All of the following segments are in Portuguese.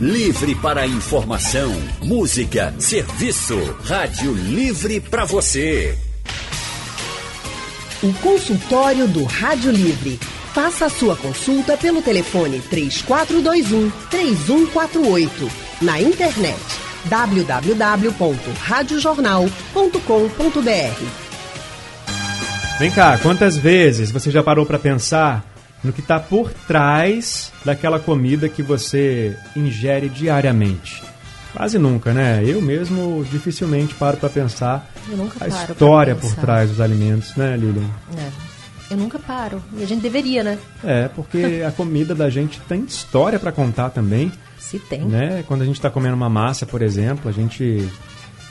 Livre para informação, música, serviço. Rádio Livre para você. O consultório do Rádio Livre. Faça a sua consulta pelo telefone 3421 3148. Na internet www.radiojornal.com.br. Vem cá, quantas vezes você já parou para pensar no que está por trás daquela comida que você ingere diariamente? Quase nunca, né? Eu mesmo dificilmente paro para pensar a história por trás dos alimentos, né, Lilian? É. Eu nunca paro. E a gente deveria, né? É, porque a comida da gente tem história para contar também. Se tem. Né? Quando a gente está comendo uma massa, por exemplo, a gente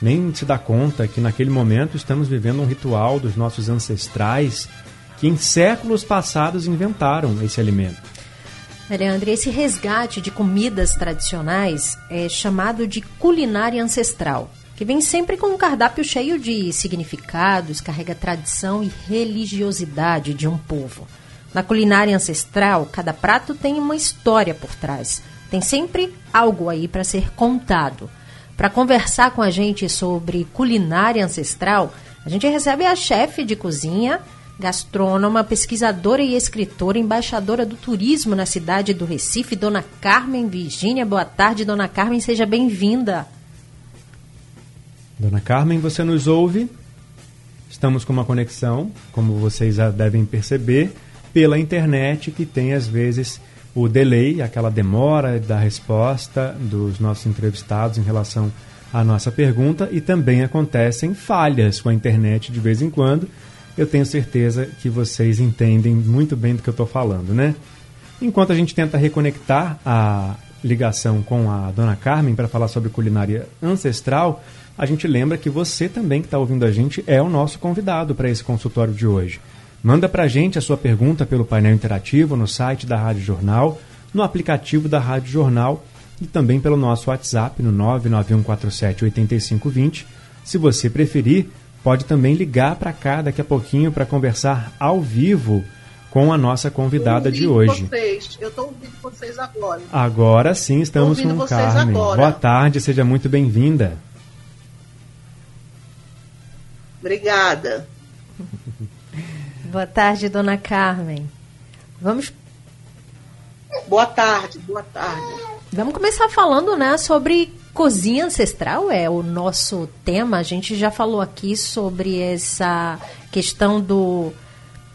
nem se dá conta que naquele momento estamos vivendo um ritual dos nossos ancestrais que em séculos passados inventaram esse alimento. Leandro, esse resgate de comidas tradicionais é chamado de culinária ancestral, que vem sempre com um cardápio cheio de significados, carrega tradição e religiosidade de um povo. Na culinária ancestral, cada prato tem uma história por trás. Tem sempre algo aí para ser contado. Para conversar com a gente sobre culinária ancestral, a gente recebe a chefe de cozinha, gastrônoma, pesquisadora e escritora, embaixadora do turismo na cidade do Recife, Dona Carmen Virgínia. Boa tarde, Dona Carmen, seja bem-vinda. Dona Carmen, você nos ouve? Estamos com uma conexão, como vocês já devem perceber, pela internet, que tem às vezes o delay, aquela demora da resposta dos nossos entrevistados em relação à nossa pergunta, e também acontecem falhas com a internet de vez em quando eu tenho certeza que vocês entendem muito bem do que eu estou falando, né? Enquanto a gente tenta reconectar a ligação com a dona Carmen para falar sobre culinária ancestral, a gente lembra que você também que está ouvindo a gente é o nosso convidado para esse consultório de hoje. Manda para a gente a sua pergunta pelo painel interativo no site da Rádio Jornal, no aplicativo da Rádio Jornal e também pelo nosso WhatsApp no 991478520. Se você preferir, pode também ligar para cá daqui a pouquinho para conversar ao vivo com a nossa convidada de hoje. Vocês. Eu estou ouvindo vocês agora. Agora sim, estamos com Carmen. Agora. Boa tarde, seja muito bem-vinda. Obrigada. boa tarde, dona Carmen. Vamos. Boa tarde, boa tarde. Vamos começar falando, né, sobre Cozinha ancestral é o nosso tema. A gente já falou aqui sobre essa questão do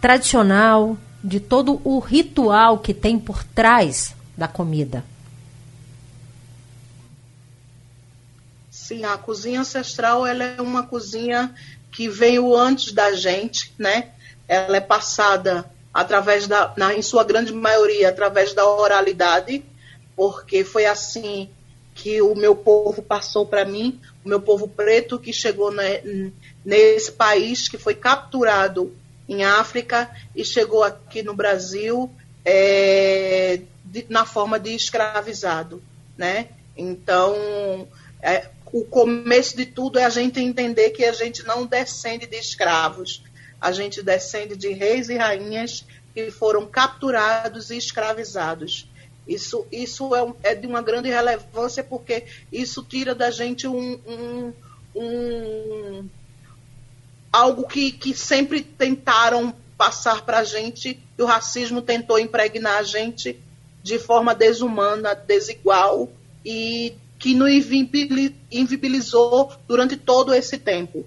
tradicional, de todo o ritual que tem por trás da comida. Sim, a cozinha ancestral ela é uma cozinha que veio antes da gente, né? Ela é passada através da, na, em sua grande maioria, através da oralidade, porque foi assim que o meu povo passou para mim, o meu povo preto que chegou nesse país, que foi capturado em África e chegou aqui no Brasil é, de, na forma de escravizado, né? Então, é, o começo de tudo é a gente entender que a gente não descende de escravos, a gente descende de reis e rainhas que foram capturados e escravizados. Isso, isso é, é, de uma grande relevância porque isso tira da gente um, um, um algo que, que sempre tentaram passar para a gente e o racismo tentou impregnar a gente de forma desumana, desigual e que nos invibilizou durante todo esse tempo.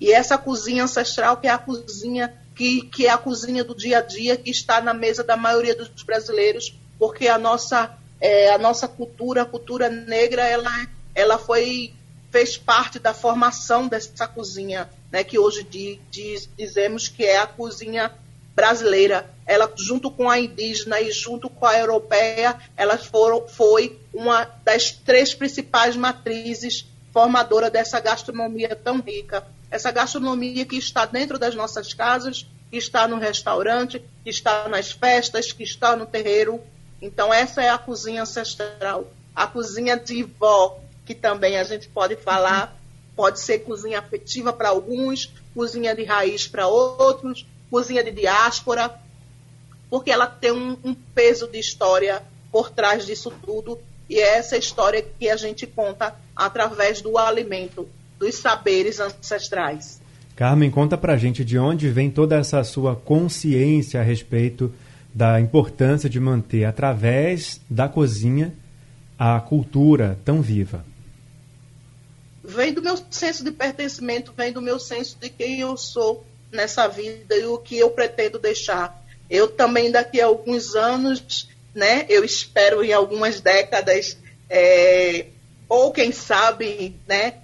E essa cozinha ancestral, que é a cozinha que, que é a cozinha do dia a dia, que está na mesa da maioria dos brasileiros, porque a nossa, é, a nossa cultura, a cultura negra, ela, ela foi fez parte da formação dessa cozinha, né, que hoje diz, dizemos que é a cozinha brasileira. Ela, junto com a indígena e junto com a europeia, elas foram, foi uma das três principais matrizes formadora dessa gastronomia tão rica. Essa gastronomia que está dentro das nossas casas, que está no restaurante, que está nas festas, que está no terreiro, então, essa é a cozinha ancestral. A cozinha de vó, que também a gente pode falar, pode ser cozinha afetiva para alguns, cozinha de raiz para outros, cozinha de diáspora, porque ela tem um, um peso de história por trás disso tudo E é essa história que a gente conta através do alimento, dos saberes ancestrais. Carmen, conta pra gente de onde vem toda essa sua consciência a respeito da importância de manter, através da cozinha, a cultura tão viva. Vem do meu senso de pertencimento, vem do meu senso de quem eu sou nessa vida e o que eu pretendo deixar. Eu também, daqui a alguns anos, né, eu espero em algumas décadas, é, ou quem sabe, né,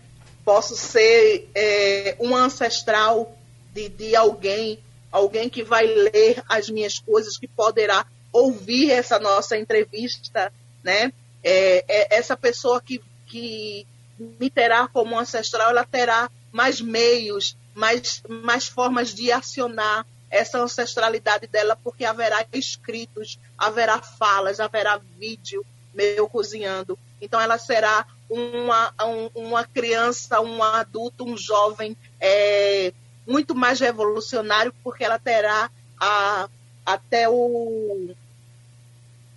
posso ser é, um ancestral de, de alguém, alguém que vai ler as minhas coisas, que poderá ouvir essa nossa entrevista, né? É, é, essa pessoa que, que me terá como ancestral, ela terá mais meios, mais, mais formas de acionar essa ancestralidade dela, porque haverá escritos, haverá falas, haverá vídeo meu cozinhando. Então ela será uma, uma criança, um adulto, um jovem é, muito mais revolucionário, porque ela terá a, até o.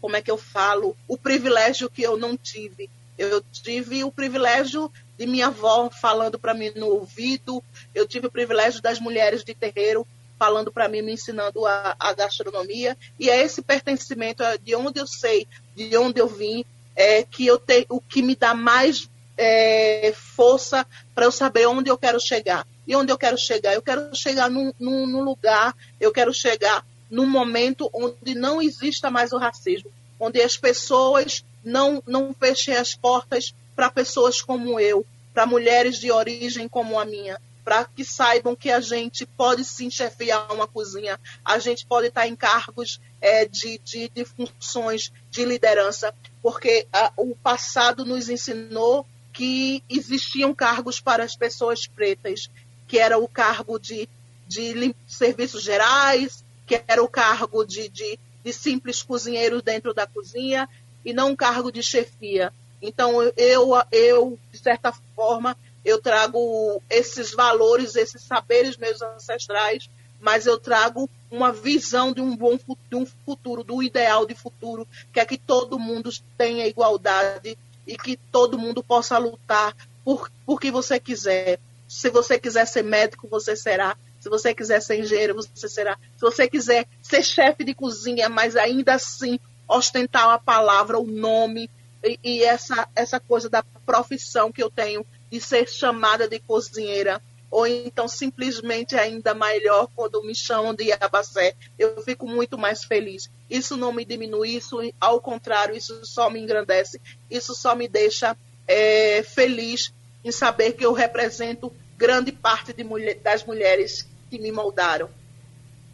Como é que eu falo? O privilégio que eu não tive. Eu tive o privilégio de minha avó falando para mim no ouvido, eu tive o privilégio das mulheres de terreiro falando para mim, me ensinando a, a, gastronomia, e é esse pertencimento é de onde eu sei, de onde eu vim, é, que eu tenho, o que me dá mais é, força para eu saber onde eu quero chegar. E onde eu quero chegar? Eu quero chegar num, num, num lugar, eu quero chegar num momento onde não exista mais o racismo, onde as pessoas não, não fechem as portas para pessoas como eu, para mulheres de origem como a minha, para que saibam que a gente pode sim chefiar uma cozinha, a gente pode estar em cargos é, de, de, de, funções de liderança, porque a, o passado nos ensinou que existiam cargos para as pessoas pretas, que era o cargo de, de serviços gerais, que era o cargo de, de, de simples cozinheiro dentro da cozinha, e não um cargo de chefia. Então, eu, eu, de certa forma, eu trago esses valores, esses saberes meus ancestrais, mas eu trago uma visão de um bom de um futuro, do ideal de futuro, que é que todo mundo tenha igualdade e que todo mundo possa lutar por, por que você quiser. Se você quiser ser médico, você será. Se você quiser ser engenheiro, você será. Se você quiser ser chefe de cozinha, mas ainda assim ostentar a palavra, o nome e, e essa, essa coisa da profissão que eu tenho de ser chamada de cozinheira, ou então simplesmente ainda melhor quando me chamam de Abacé, eu fico muito mais feliz. Isso não me diminui, isso ao contrário, isso só me engrandece, isso só me deixa é, feliz em saber que eu represento grande parte mulher, das mulheres que me moldaram.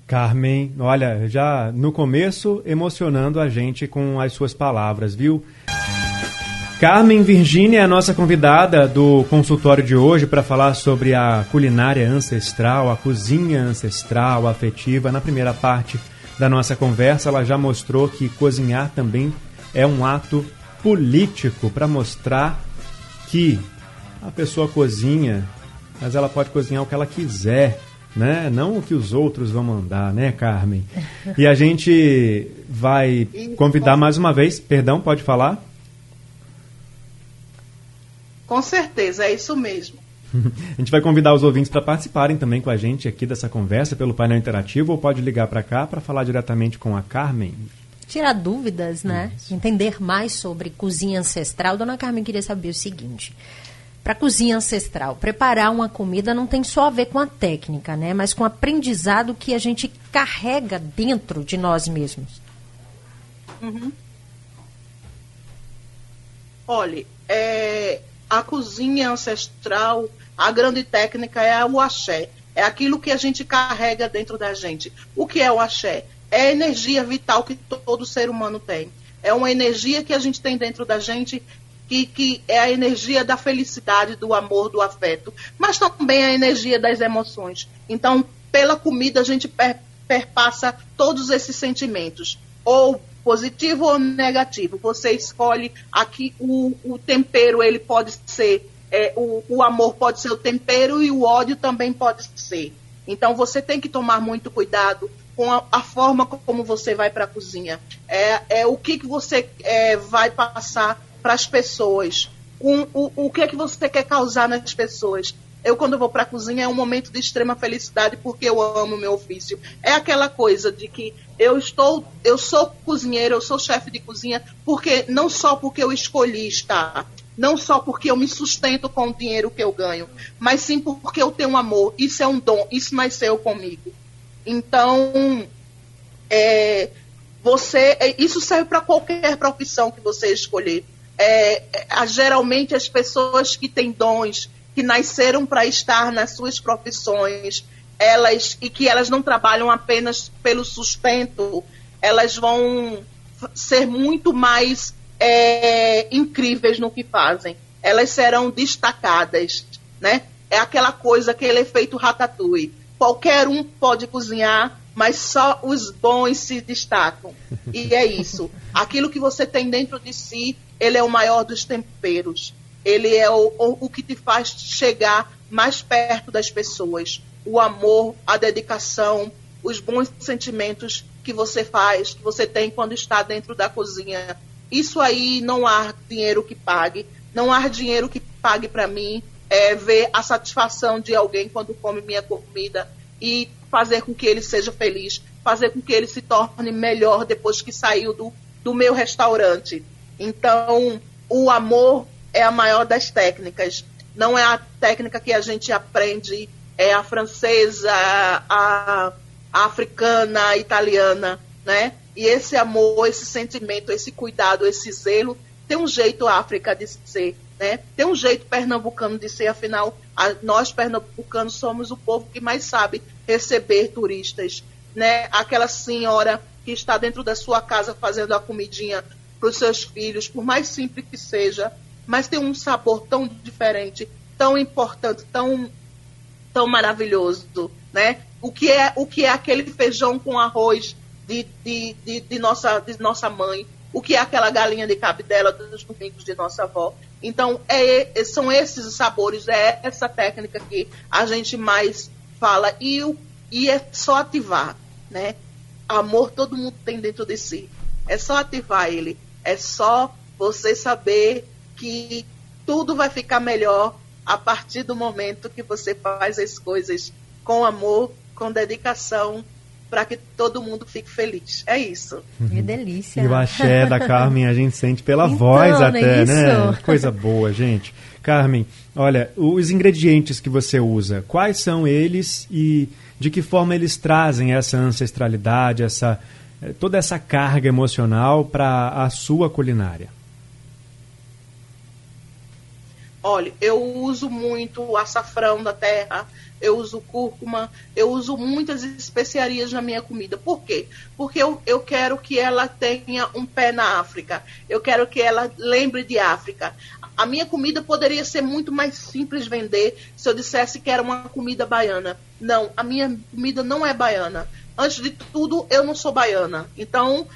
Carmen, olha, já no começo emocionando a gente com as suas palavras, viu? Carmen Virginia é a nossa convidada do consultório de hoje para falar sobre a culinária ancestral, a cozinha ancestral, afetiva. Na primeira parte da nossa conversa, ela já mostrou que cozinhar também é um ato político para mostrar que a pessoa cozinha, mas ela pode cozinhar o que ela quiser, né? Não o que os outros vão mandar, né, Carmen? E a gente vai convidar mais uma vez, perdão, pode falar? Com certeza, é isso mesmo. a gente vai convidar os ouvintes para participarem também com a gente aqui dessa conversa pelo painel interativo ou pode ligar para cá para falar diretamente com a Carmen. Tirar dúvidas, né? Isso. Entender mais sobre cozinha ancestral. Dona Carmen queria saber o seguinte: para cozinha ancestral, preparar uma comida não tem só a ver com a técnica, né? Mas com o aprendizado que a gente carrega dentro de nós mesmos. Uhum. Olha, é, a cozinha ancestral, a grande técnica é o axé. É aquilo que a gente carrega dentro da gente. O que é o axé? É a energia vital que todo ser humano tem. É uma energia que a gente tem dentro da gente que, que, é a energia da felicidade, do amor, do afeto, mas também a energia das emoções. Então, pela comida, a gente per, perpassa todos esses sentimentos. Ou positivo ou negativo. Você escolhe aqui o, o tempero, ele pode ser, é, o, o amor pode ser o tempero e o ódio também pode ser. Então você tem que tomar muito cuidado com a, a forma como você vai para a cozinha. É, é o que, que você é, vai passar para as pessoas. Com o, o que é que você quer causar nas pessoas? Eu, quando vou para a cozinha, é um momento de extrema felicidade porque eu amo meu ofício. É aquela coisa de que eu estou, eu sou cozinheiro, eu sou chefe de cozinha, porque não só porque eu escolhi estar, não só porque eu me sustento com o dinheiro que eu ganho, mas sim porque eu tenho amor. Isso é um dom, isso nasceu comigo. Então, é, você, é, isso serve para qualquer profissão que você escolher. É, é, geralmente as pessoas que têm dons, que nasceram para estar nas suas profissões, elas e que elas não trabalham apenas pelo sustento, elas vão ser muito mais é, incríveis no que fazem. Elas serão destacadas, né? É aquela coisa, aquele efeito ratatouille. Qualquer um pode cozinhar, mas só os bons se destacam. E é isso. Aquilo que você tem dentro de si, ele é o maior dos temperos ele é o, o, o que te faz chegar mais perto das pessoas. O amor, a dedicação, os bons sentimentos que você faz, que você tem quando está dentro da cozinha. Isso aí não há dinheiro que pague. Não há dinheiro que pague para mim é, ver a satisfação de alguém quando come minha comida e fazer com que ele seja feliz, fazer com que ele se torne melhor depois que saiu do, do meu restaurante. Então, o amor é a maior das técnicas. Não é a técnica que a gente aprende, é a francesa, a, a africana, a italiana, né? E esse amor, esse sentimento, esse cuidado, esse zelo, tem um jeito África de ser, né? Tem um jeito pernambucano de ser, afinal, a, nós pernambucanos somos o povo que mais sabe receber turistas, né? Aquela senhora que está dentro da sua casa fazendo a comidinha para os seus filhos, por mais simples que seja, mas tem um sabor tão diferente, tão importante, tão, tão maravilhoso, né? O que é o que é aquele feijão com arroz de, de, de, de nossa, de nossa mãe? O que é aquela galinha de cabidela dos domingos de nossa avó? Então, é, são esses os sabores, é essa técnica que a gente mais fala. E, e é só ativar, né? Amor todo mundo tem dentro de si. É só ativar ele. É só você saber que tudo vai ficar melhor a partir do momento que você faz as coisas com amor, com dedicação, para que todo mundo fique feliz. É isso. Que uhum. delícia. E o axé da Carmen a gente sente pela então, voz até, é né? Coisa boa, gente. Carmen, olha, os ingredientes que você usa, quais são eles e de que forma eles trazem essa ancestralidade, essa toda essa carga emocional para a sua culinária? Olha, eu uso muito o açafrão da terra, eu uso cúrcuma, eu uso muitas especiarias na minha comida. Por quê? Porque eu, eu quero que ela tenha um pé na África. Eu quero que ela lembre de África. A minha comida poderia ser muito mais simples vender se eu dissesse que era uma comida baiana. Não, a minha comida não é baiana. Antes de tudo, eu não sou baiana. Então,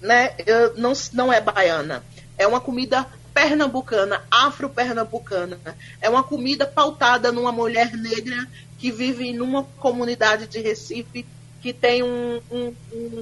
né, não, não é baiana. É uma comida pernambucana, afro-pernambucana. É uma comida pautada numa mulher negra que vive numa comunidade de Recife que tem um, um,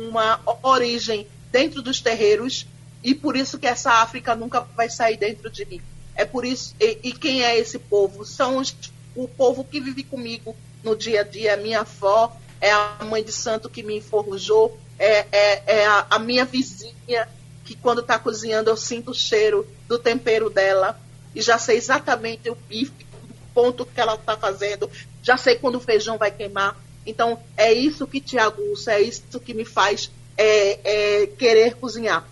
uma origem dentro dos terreiros e por isso que essa África nunca vai sair dentro de mim. É por isso e, e quem é esse povo? São os, o povo que vive comigo no dia a dia. Minha avó é a mãe de santo que me enforrujou, é, é, é a, a minha vizinha que quando está cozinhando eu sinto o cheiro do tempero dela e já sei exatamente o bife, o ponto que ela está fazendo, já sei quando o feijão vai queimar. Então é isso que te aguça, é isso que me faz é, é, querer cozinhar.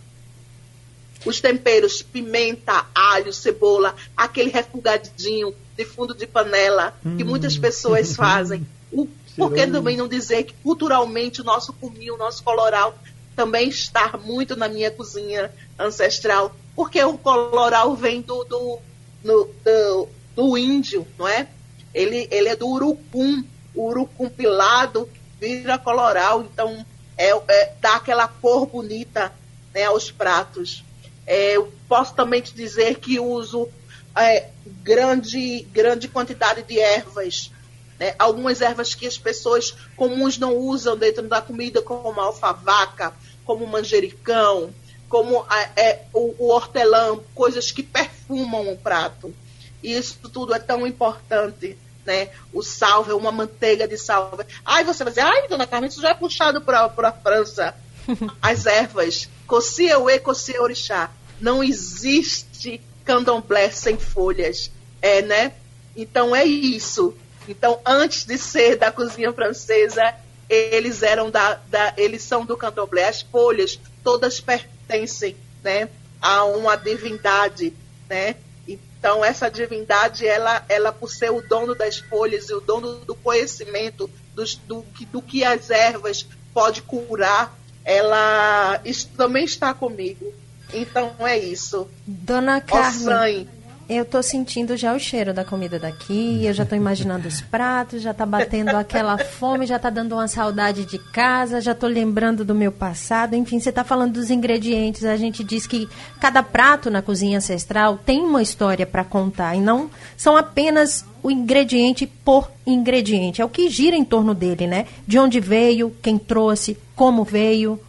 Os temperos, pimenta, alho, cebola, aquele refogadinho de fundo de panela que hum. muitas pessoas fazem. O, por que também não dizer que culturalmente o nosso cominho, o nosso coloral também está muito na minha cozinha ancestral, porque o coloral vem do, do, do, do, do índio, não é? Ele, ele é do urucum, o urucum pilado vira coloral, então é, é, dá aquela cor bonita né, aos pratos. É, eu posso também te dizer que uso é, grande, grande quantidade de ervas. Né? Algumas ervas que as pessoas comuns não usam dentro da comida, como alfavaca, como manjericão, como a, é, o, o hortelã, coisas que perfumam o prato. E isso tudo é tão importante né? O salve, uma manteiga de salve. Ai, você vai dizer, ai, dona Carmen, isso já é puxado para a França. As ervas, Cossieuê, Cossie Orixá. Não existe candomblé sem folhas, é, né? Então é isso. Então, antes de ser da cozinha francesa, eles eram da, da eles são do candomblé. As folhas todas pertencem, né, a uma divindade, né? Então, essa divindade, ela, ela por ser o dono das folhas e o dono do conhecimento dos, do, do que as ervas pode curar, ela também está comigo. Então, é isso. Dona Carmen, eu tô sentindo já o cheiro da comida daqui, eu já tô imaginando os pratos, já tá batendo aquela fome, já tá dando uma saudade de casa, já tô lembrando do meu passado. Enfim, você tá falando dos ingredientes. A gente diz que cada prato na cozinha ancestral tem uma história para contar e não são apenas o ingrediente por ingrediente. É o que gira em torno dele, né? De onde veio, quem trouxe, como veio.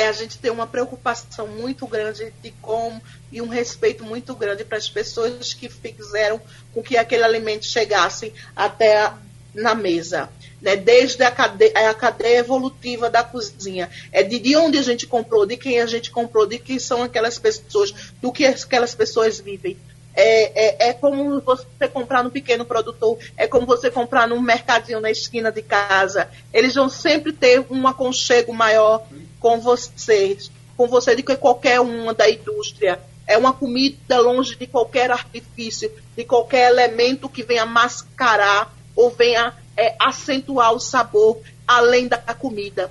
É a gente ter uma preocupação muito grande de como e um respeito muito grande para as pessoas que fizeram com que aquele alimento chegasse até a, na mesa. Né? Desde a cadeia, a cadeia evolutiva da cozinha. É de, de onde a gente comprou, de quem a gente comprou, de quem são aquelas pessoas, do que aquelas pessoas vivem. É, é, é, como você comprar no pequeno produtor, é como você comprar num mercadinho na esquina de casa. Eles vão sempre ter um aconchego maior com vocês, com você que qualquer uma da indústria. É uma comida longe de qualquer artifício, de qualquer elemento que venha mascarar ou venha é, acentuar o sabor além da comida.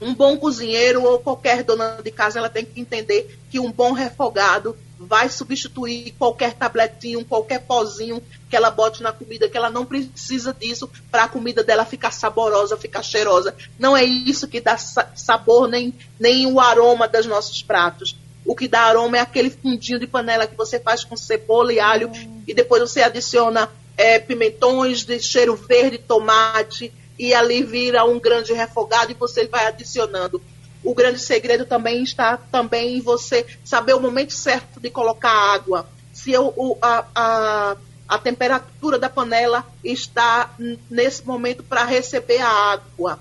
Um bom cozinheiro ou qualquer dona de casa, ela tem que entender que um bom refogado vai substituir qualquer tabletinho, qualquer pozinho que ela bote na comida, que ela não precisa disso para a comida dela ficar saborosa, ficar cheirosa. Não é isso que dá sabor, nem, nem o aroma dos nossos pratos. O que dá aroma é aquele fundinho de panela que você faz com cebola e alho e depois você adiciona é, pimentões de cheiro verde, tomate e ali vira um grande refogado e você vai adicionando o grande segredo também está também em você saber o momento certo de colocar água. Se eu, o, a, a, a temperatura da panela está nesse momento para receber a água.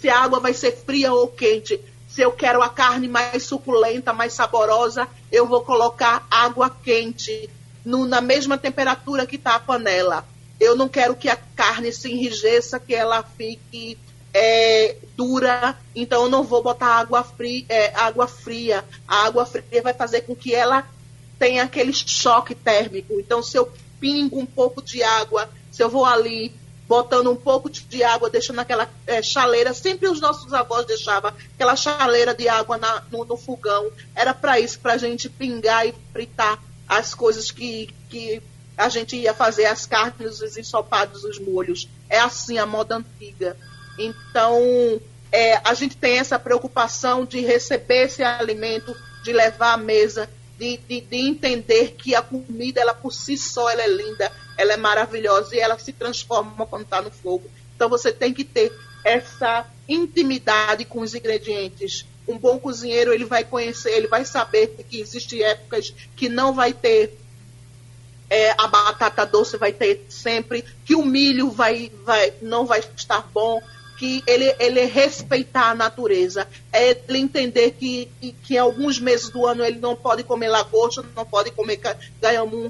Se a água vai ser fria ou quente. Se eu quero a carne mais suculenta, mais saborosa, eu vou colocar água quente no, na mesma temperatura que está a panela. Eu não quero que a carne se enrijeça, que ela fique é, dura, então eu não vou botar água fria, é, água fria. A água fria vai fazer com que ela tenha aquele choque térmico. Então, se eu pingo um pouco de água, se eu vou ali botando um pouco de água, deixando aquela é, chaleira, sempre os nossos avós deixavam aquela chaleira de água na, no, no, fogão. Era para isso, para a gente pingar e fritar as coisas que, que a gente ia fazer, as carnes, os ensopados, os molhos. É assim a moda antiga. Então, é, a gente tem essa preocupação de receber esse alimento, de levar à mesa, de, de, de, entender que a comida, ela por si só, ela é linda, ela é maravilhosa e ela se transforma quando está no fogo. Então, você tem que ter essa intimidade com os ingredientes. Um bom cozinheiro, ele vai conhecer, ele vai saber que existem épocas que não vai ter é, a batata doce vai ter sempre, que o milho vai, vai, não vai estar bom, que ele, ele respeitar a natureza, é ele entender que, que em alguns meses do ano ele não pode comer lagosta, não pode comer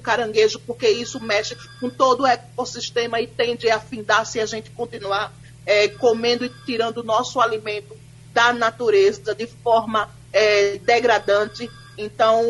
caranguejo, porque isso mexe com todo o ecossistema e tende a afindar se a gente continuar é, comendo e tirando o nosso alimento da natureza de forma é, degradante. Então,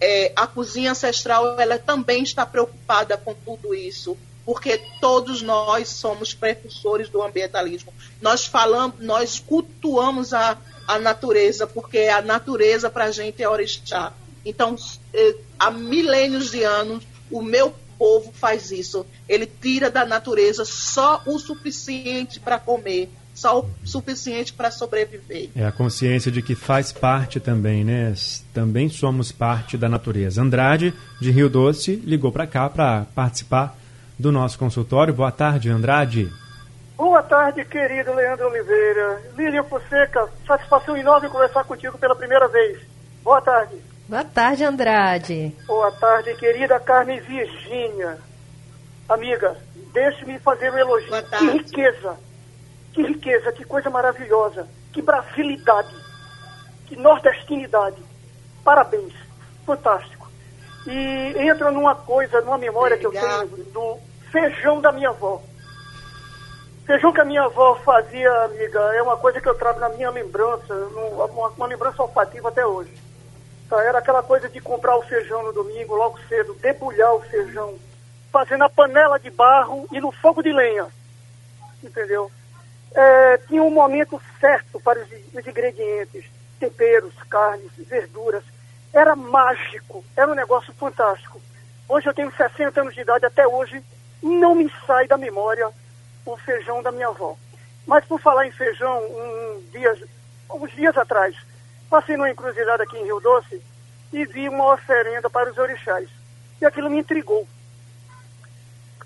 é, a cozinha ancestral ela também está preocupada com tudo isso porque todos nós somos precursores do ambientalismo. Nós falamos, nós cultuamos a, a natureza, porque a natureza para a gente é orixá. Então, eh, há milênios de anos, o meu povo faz isso. Ele tira da natureza só o suficiente para comer, só o suficiente para sobreviver. É a consciência de que faz parte também, né? Também somos parte da natureza. Andrade, de Rio Doce, ligou para cá para participar do nosso consultório. Boa tarde, Andrade. Boa tarde, querido Leandro Oliveira. Lilian Fonseca, satisfação enorme conversar contigo pela primeira vez. Boa tarde. Boa tarde, Andrade. Boa tarde, querida Carmen Virgínia. Amiga, deixe-me fazer um elogio. Que riqueza, que riqueza, que coisa maravilhosa, que brasilidade, que nordestinidade. Parabéns, fantástico. E entra numa coisa, numa memória Obrigado. que eu tenho do feijão da minha avó. Feijão que a minha avó fazia, amiga, é uma coisa que eu trago na minha lembrança, uma, uma lembrança olfativa até hoje. Tá, era aquela coisa de comprar o feijão no domingo, logo cedo, debulhar o feijão, fazer na panela de barro e no fogo de lenha. Entendeu? É, tinha um momento certo para os, os ingredientes, temperos, carnes, verduras. Era mágico, era um negócio fantástico. Hoje eu tenho 60 anos de idade, até hoje não me sai da memória o feijão da minha avó. Mas por falar em feijão, um dias, uns dias atrás, passei numa encruzilhada aqui em Rio Doce e vi uma oferenda para os orixás. E aquilo me intrigou.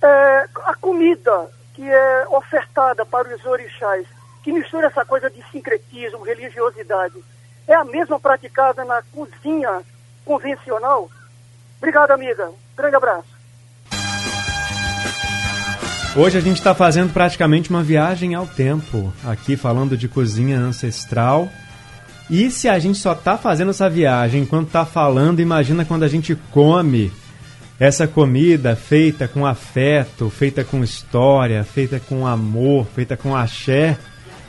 É, a comida que é ofertada para os orixás, que mistura essa coisa de sincretismo, religiosidade, é a mesma praticada na cozinha convencional? Obrigado, amiga. Grande abraço. Hoje a gente está fazendo praticamente uma viagem ao tempo, aqui falando de cozinha ancestral. E se a gente só está fazendo essa viagem enquanto está falando, imagina quando a gente come essa comida feita com afeto, feita com história, feita com amor, feita com axé,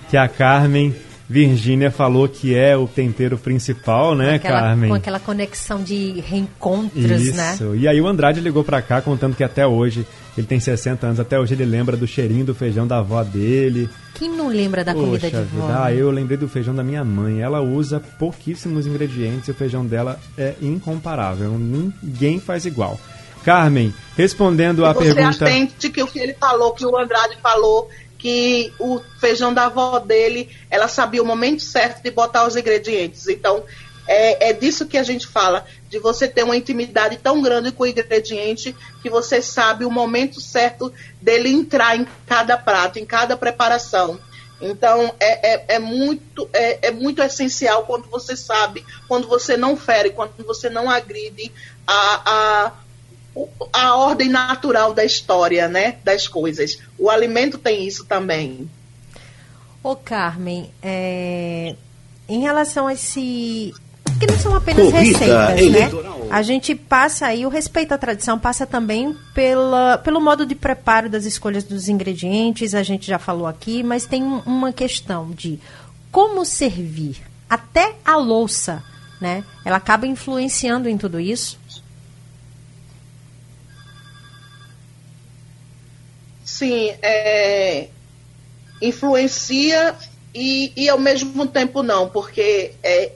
que a Carmen Virgínia falou que é o tempero principal, né, aquela, Carmen? Com aquela conexão de reencontros, Isso. né? E aí o Andrade ligou para cá contando que até hoje, ele tem 60 anos, até hoje ele lembra do cheirinho do feijão da avó dele. Quem não lembra da Poxa comida de vida, vó? Ah, eu lembrei do feijão da minha mãe. Ela usa pouquíssimos ingredientes e o feijão dela é incomparável. Ninguém faz igual. Carmen, respondendo a você pergunta. atente que o que ele falou, que o Andrade falou, que o feijão da avó dele, ela sabia o momento certo de botar os ingredientes. Então, é, é, disso que a gente fala, de você ter uma intimidade tão grande com o ingrediente que você sabe o momento certo dele entrar em cada prato, em cada preparação. Então, é, é, é muito, é, é, muito essencial quando você sabe, quando você não fere, quando você não agride a, a ordem natural da história, né, das coisas. O alimento tem isso também. Ô Carmen, é... em relação a esse que não são apenas Corrida receitas, eleitoral. né? A gente passa aí, o respeito à tradição passa também pela, pelo modo de preparo das escolhas dos ingredientes, a gente já falou aqui, mas tem uma questão de como servir. Até a louça, né? Ela acaba influenciando em tudo isso. Sim, é, influencia e, e ao mesmo tempo não, porque é,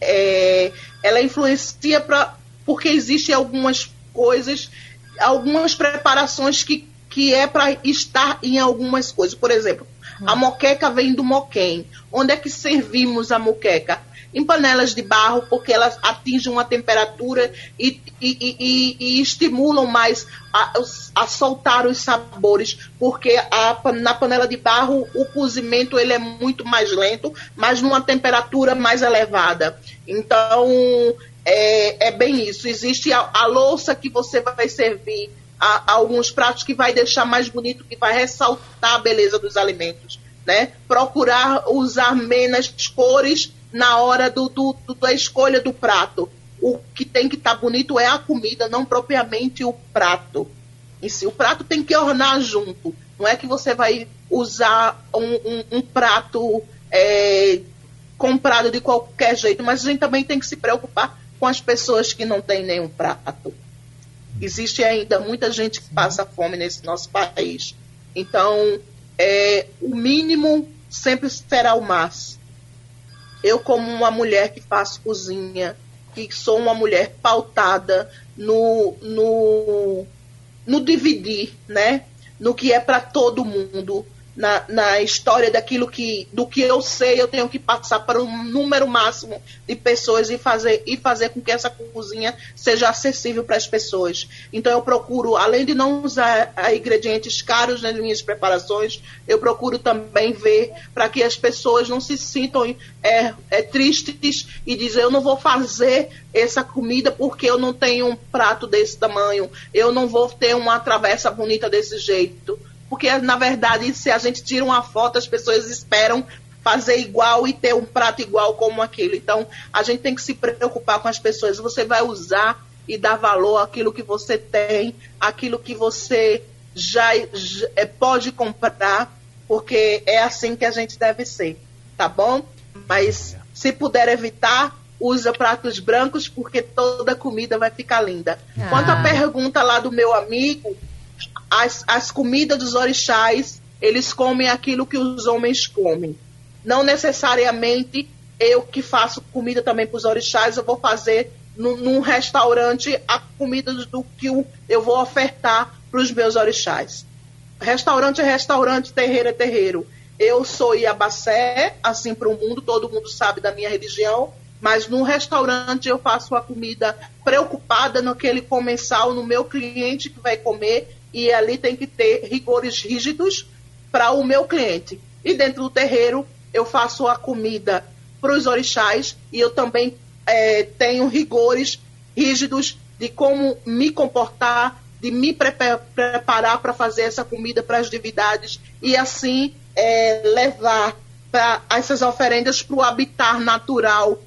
é, ela influencia pra, porque existem algumas coisas, algumas preparações que, que é para estar em algumas coisas. Por exemplo, a moqueca vem do moquém. Onde é que servimos a moqueca? Em panelas de barro, porque elas atingem uma temperatura e, e, e, e estimulam mais a, a, soltar os sabores, porque a, na panela de barro o cozimento ele é muito mais lento, mas numa temperatura mais elevada. Então, é, é bem isso. Existe a, a louça que você vai servir a, alguns pratos que vai deixar mais bonito, que vai ressaltar a beleza dos alimentos. Né? Procurar usar menos cores na hora do, do, do, da escolha do prato. O que tem que estar tá bonito é a comida, não propriamente o prato. E se o prato tem que ornar junto. Não é que você vai usar um, um, um prato é, comprado de qualquer jeito, mas a gente também tem que se preocupar com as pessoas que não têm nenhum prato. Existe ainda muita gente que passa fome nesse nosso país. Então, é, o mínimo sempre será o máximo eu, como uma mulher que faço cozinha, que sou uma mulher pautada no, no, no dividir, né? No que é para todo mundo, na, na história daquilo que do que eu sei, eu tenho que passar para um número máximo de pessoas e fazer e fazer com que essa cozinha seja acessível para as pessoas. Então eu procuro, além de não usar ingredientes caros nas minhas preparações, eu procuro também ver para que as pessoas não se sintam é, é, tristes e dizer eu não vou fazer essa comida porque eu não tenho um prato desse tamanho, eu não vou ter uma travessa bonita desse jeito porque na verdade, se a gente tira uma foto, as pessoas esperam fazer igual e ter um prato igual como aquele. Então, a gente tem que se preocupar com as pessoas. Você vai usar e dar valor àquilo que você tem, aquilo que você já, já é, pode comprar, porque é assim que a gente deve ser, tá bom? Mas se puder evitar, usa pratos brancos, porque toda comida vai ficar linda. Ah. Quanto à pergunta lá do meu amigo, as, as comidas dos orixás, eles comem aquilo que os homens comem. Não necessariamente eu que faço comida também para os orixás, eu vou fazer num restaurante a comida do que eu vou ofertar para os meus orixás. Restaurante é restaurante, terreiro é terreiro. Eu sou Iabacé, assim para o mundo, todo mundo sabe da minha religião, mas no restaurante eu faço a comida preocupada naquele comensal, no meu cliente que vai comer e ali tem que ter rigores rígidos para o meu cliente. E dentro do terreiro eu faço a comida para os orixás e eu também é, tenho rigores rígidos de como me comportar, de me preparar para fazer essa comida para as divindades e assim é, levar pra essas oferendas para o habitat natural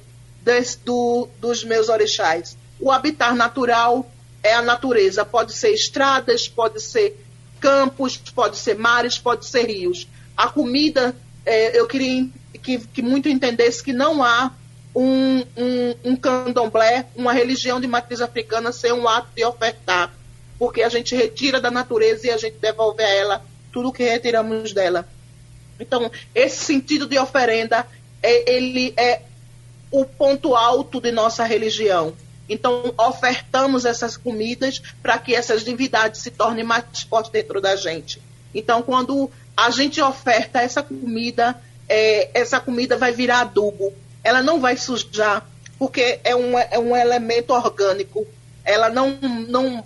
do, dos meus orixás. O habitat natural é a natureza. Pode ser estradas, pode ser campos, pode ser mares, pode ser rios. A comida, é, eu queria que, que, muito entendesse que não há um, um, um candomblé, uma religião de matriz africana, ser um ato de ofertar, porque a gente retira da natureza e a gente devolve a ela tudo o que retiramos dela. Então, esse sentido de oferenda, é, ele é o ponto alto de nossa religião. Então, ofertamos essas comidas para que essas divindades se tornem mais fortes dentro da gente. Então, quando a gente oferta essa comida, é, essa comida vai virar adubo. Ela não vai sujar, porque é um, é um elemento orgânico. Ela não, não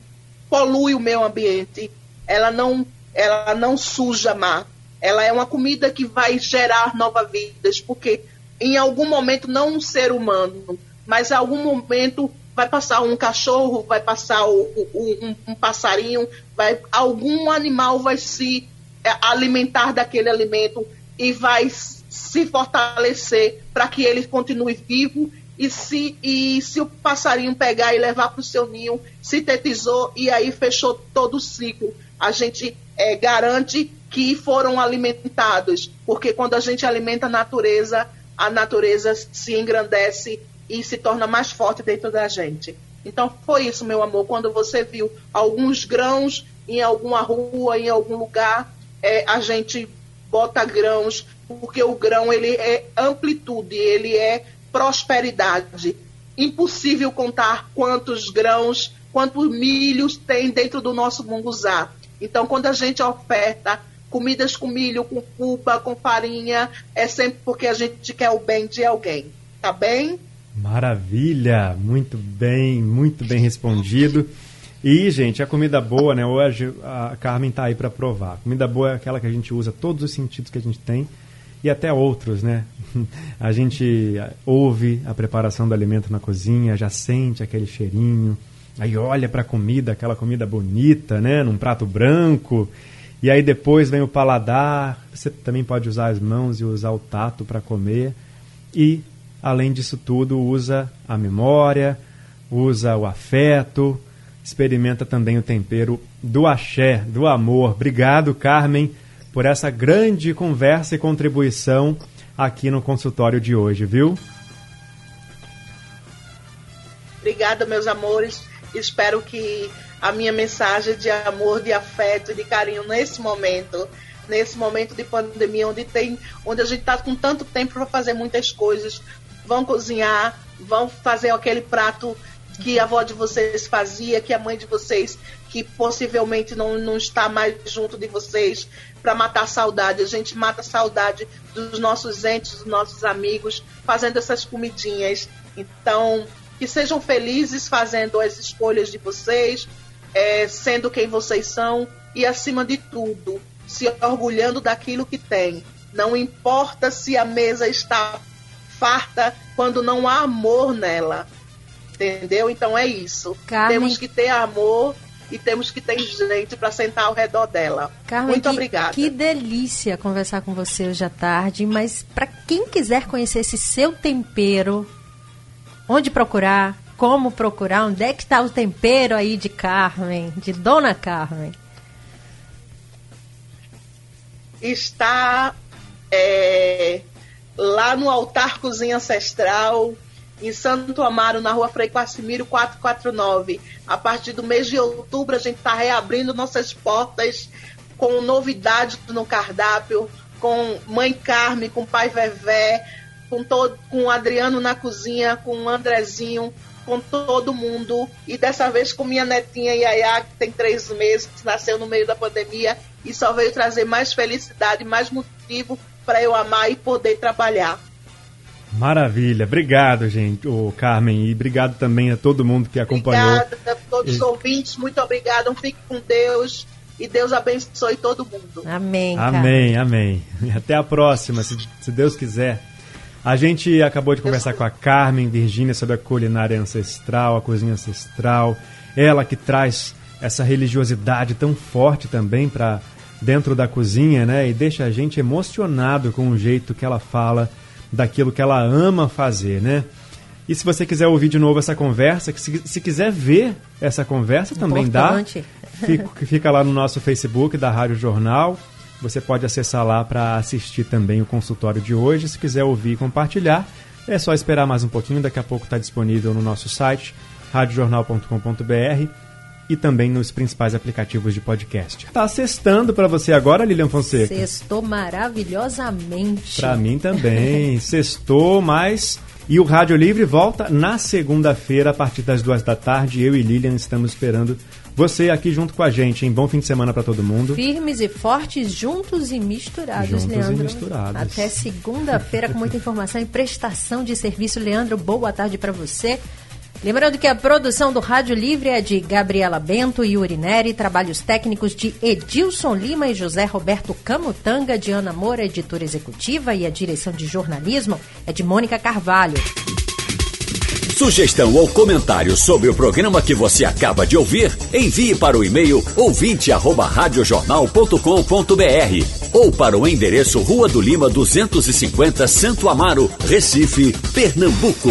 polui o meio ambiente. Ela não, ela não suja mar. Ela é uma comida que vai gerar novas vidas, porque em algum momento, não um ser humano, mas em algum momento vai passar um cachorro, vai passar o, o, um, um, passarinho, vai, algum animal vai se é, alimentar daquele alimento e vai se fortalecer para que ele continue vivo e se, e se o passarinho pegar e levar para o seu ninho, sintetizou e aí fechou todo o ciclo. A gente é, garante que foram alimentados, porque quando a gente alimenta a natureza, a natureza se engrandece e se torna mais forte dentro da gente. Então foi isso, meu amor, quando você viu alguns grãos em alguma rua, em algum lugar, é, a gente bota grãos, porque o grão ele é amplitude, ele é prosperidade. Impossível contar quantos grãos, quantos milhos tem dentro do nosso munguzá. Então, quando a gente oferta comidas com milho, com culpa, com farinha, é sempre porque a gente quer o bem de alguém. Tá bem? Maravilha, muito bem, muito bem respondido. E, gente, a comida boa, né? Hoje a Carmen está aí para provar. A comida boa é aquela que a gente usa todos os sentidos que a gente tem e até outros, né? A gente ouve a preparação do alimento na cozinha, já sente aquele cheirinho, aí olha para a comida, aquela comida bonita, né? Num prato branco. E aí depois vem o paladar. Você também pode usar as mãos e usar o tato para comer. E além disso tudo, usa a memória, usa o afeto, experimenta também o tempero do axé, do amor. Obrigado, Carmen, por essa grande conversa e contribuição aqui no consultório de hoje, viu? Obrigada, meus amores. Espero que a minha mensagem de amor, de afeto e de carinho nesse momento, nesse momento de pandemia, onde tem, onde a gente está com tanto tempo para fazer muitas coisas, vão cozinhar, vão fazer aquele prato que a avó de vocês fazia, que a mãe de vocês, que possivelmente não, não está mais junto de vocês, para matar a saudade. A gente mata a saudade dos nossos entes, dos nossos amigos, fazendo essas comidinhas. Então, que sejam felizes fazendo as escolhas de vocês, é, sendo quem vocês são e, acima de tudo, se orgulhando daquilo que tem. Não importa se a mesa está farta quando não há amor nela. Entendeu? Então é isso. Carmen... Temos que ter amor e temos que ter gente para sentar ao redor dela. Carmen, Muito que, obrigada. Que delícia conversar com você hoje à tarde, mas para quem quiser conhecer esse seu tempero, onde procurar, como procurar, onde é que está o tempero aí de Carmen, de Dona Carmen? Está é, lá no altar Cozinha Ancestral, em Santo Amaro, na rua Frei Quassimiro 449. A partir do mês de outubro, a gente está reabrindo nossas portas com novidades no cardápio, com Mãe Carme, com Pai Vevé, com, todo, com o Adriano na cozinha, com o Andrezinho, com todo mundo. E dessa vez com minha netinha Yaya, que tem três meses, nasceu no meio da pandemia e só veio trazer mais felicidade, mais motivo para eu amar e poder trabalhar. Maravilha, obrigado, gente, o Carmen, e obrigado também a todo mundo que acompanhou. Obrigada a todos os ouvintes, muito obrigada, fique com Deus e Deus abençoe todo mundo. Amém. Amém, amém. Até a próxima, se, se Deus quiser. A gente acabou de conversar com a Carmen Virgínia sobre a culinária ancestral, a cozinha ancestral. Ela que traz essa religiosidade tão forte também para dentro da cozinha, né? E deixa a gente emocionado com o jeito que ela fala daquilo que ela ama fazer, né? E se você quiser ouvir de novo essa conversa, se, se quiser ver essa conversa também Importante. dá. Fica, fica lá no nosso Facebook da Rádio Jornal. Você pode acessar lá para assistir também o consultório de hoje. Se quiser ouvir e compartilhar, é só esperar mais um pouquinho. Daqui a pouco está disponível no nosso site, radiojornal.com.br e também nos principais aplicativos de podcast. Tá sextando para você agora, Lilian Fonseca? Sextou maravilhosamente. Para mim também. Sextou, mas... E o Rádio Livre volta na segunda-feira, a partir das duas da tarde. Eu e Lilian estamos esperando você aqui junto com a gente, em bom fim de semana para todo mundo. Firmes e fortes, juntos e misturados, juntos Leandro. E misturados. Até segunda-feira com muita informação e prestação de serviço. Leandro, boa tarde para você. Lembrando que a produção do Rádio Livre é de Gabriela Bento e Urineri, trabalhos técnicos de Edilson Lima e José Roberto Camutanga, de Ana Moura, editora executiva, e a direção de jornalismo é de Mônica Carvalho. Sugestão ou comentário sobre o programa que você acaba de ouvir, envie para o e-mail ouvinte@radiojornal.com.br ou para o endereço Rua do Lima 250, Santo Amaro, Recife, Pernambuco.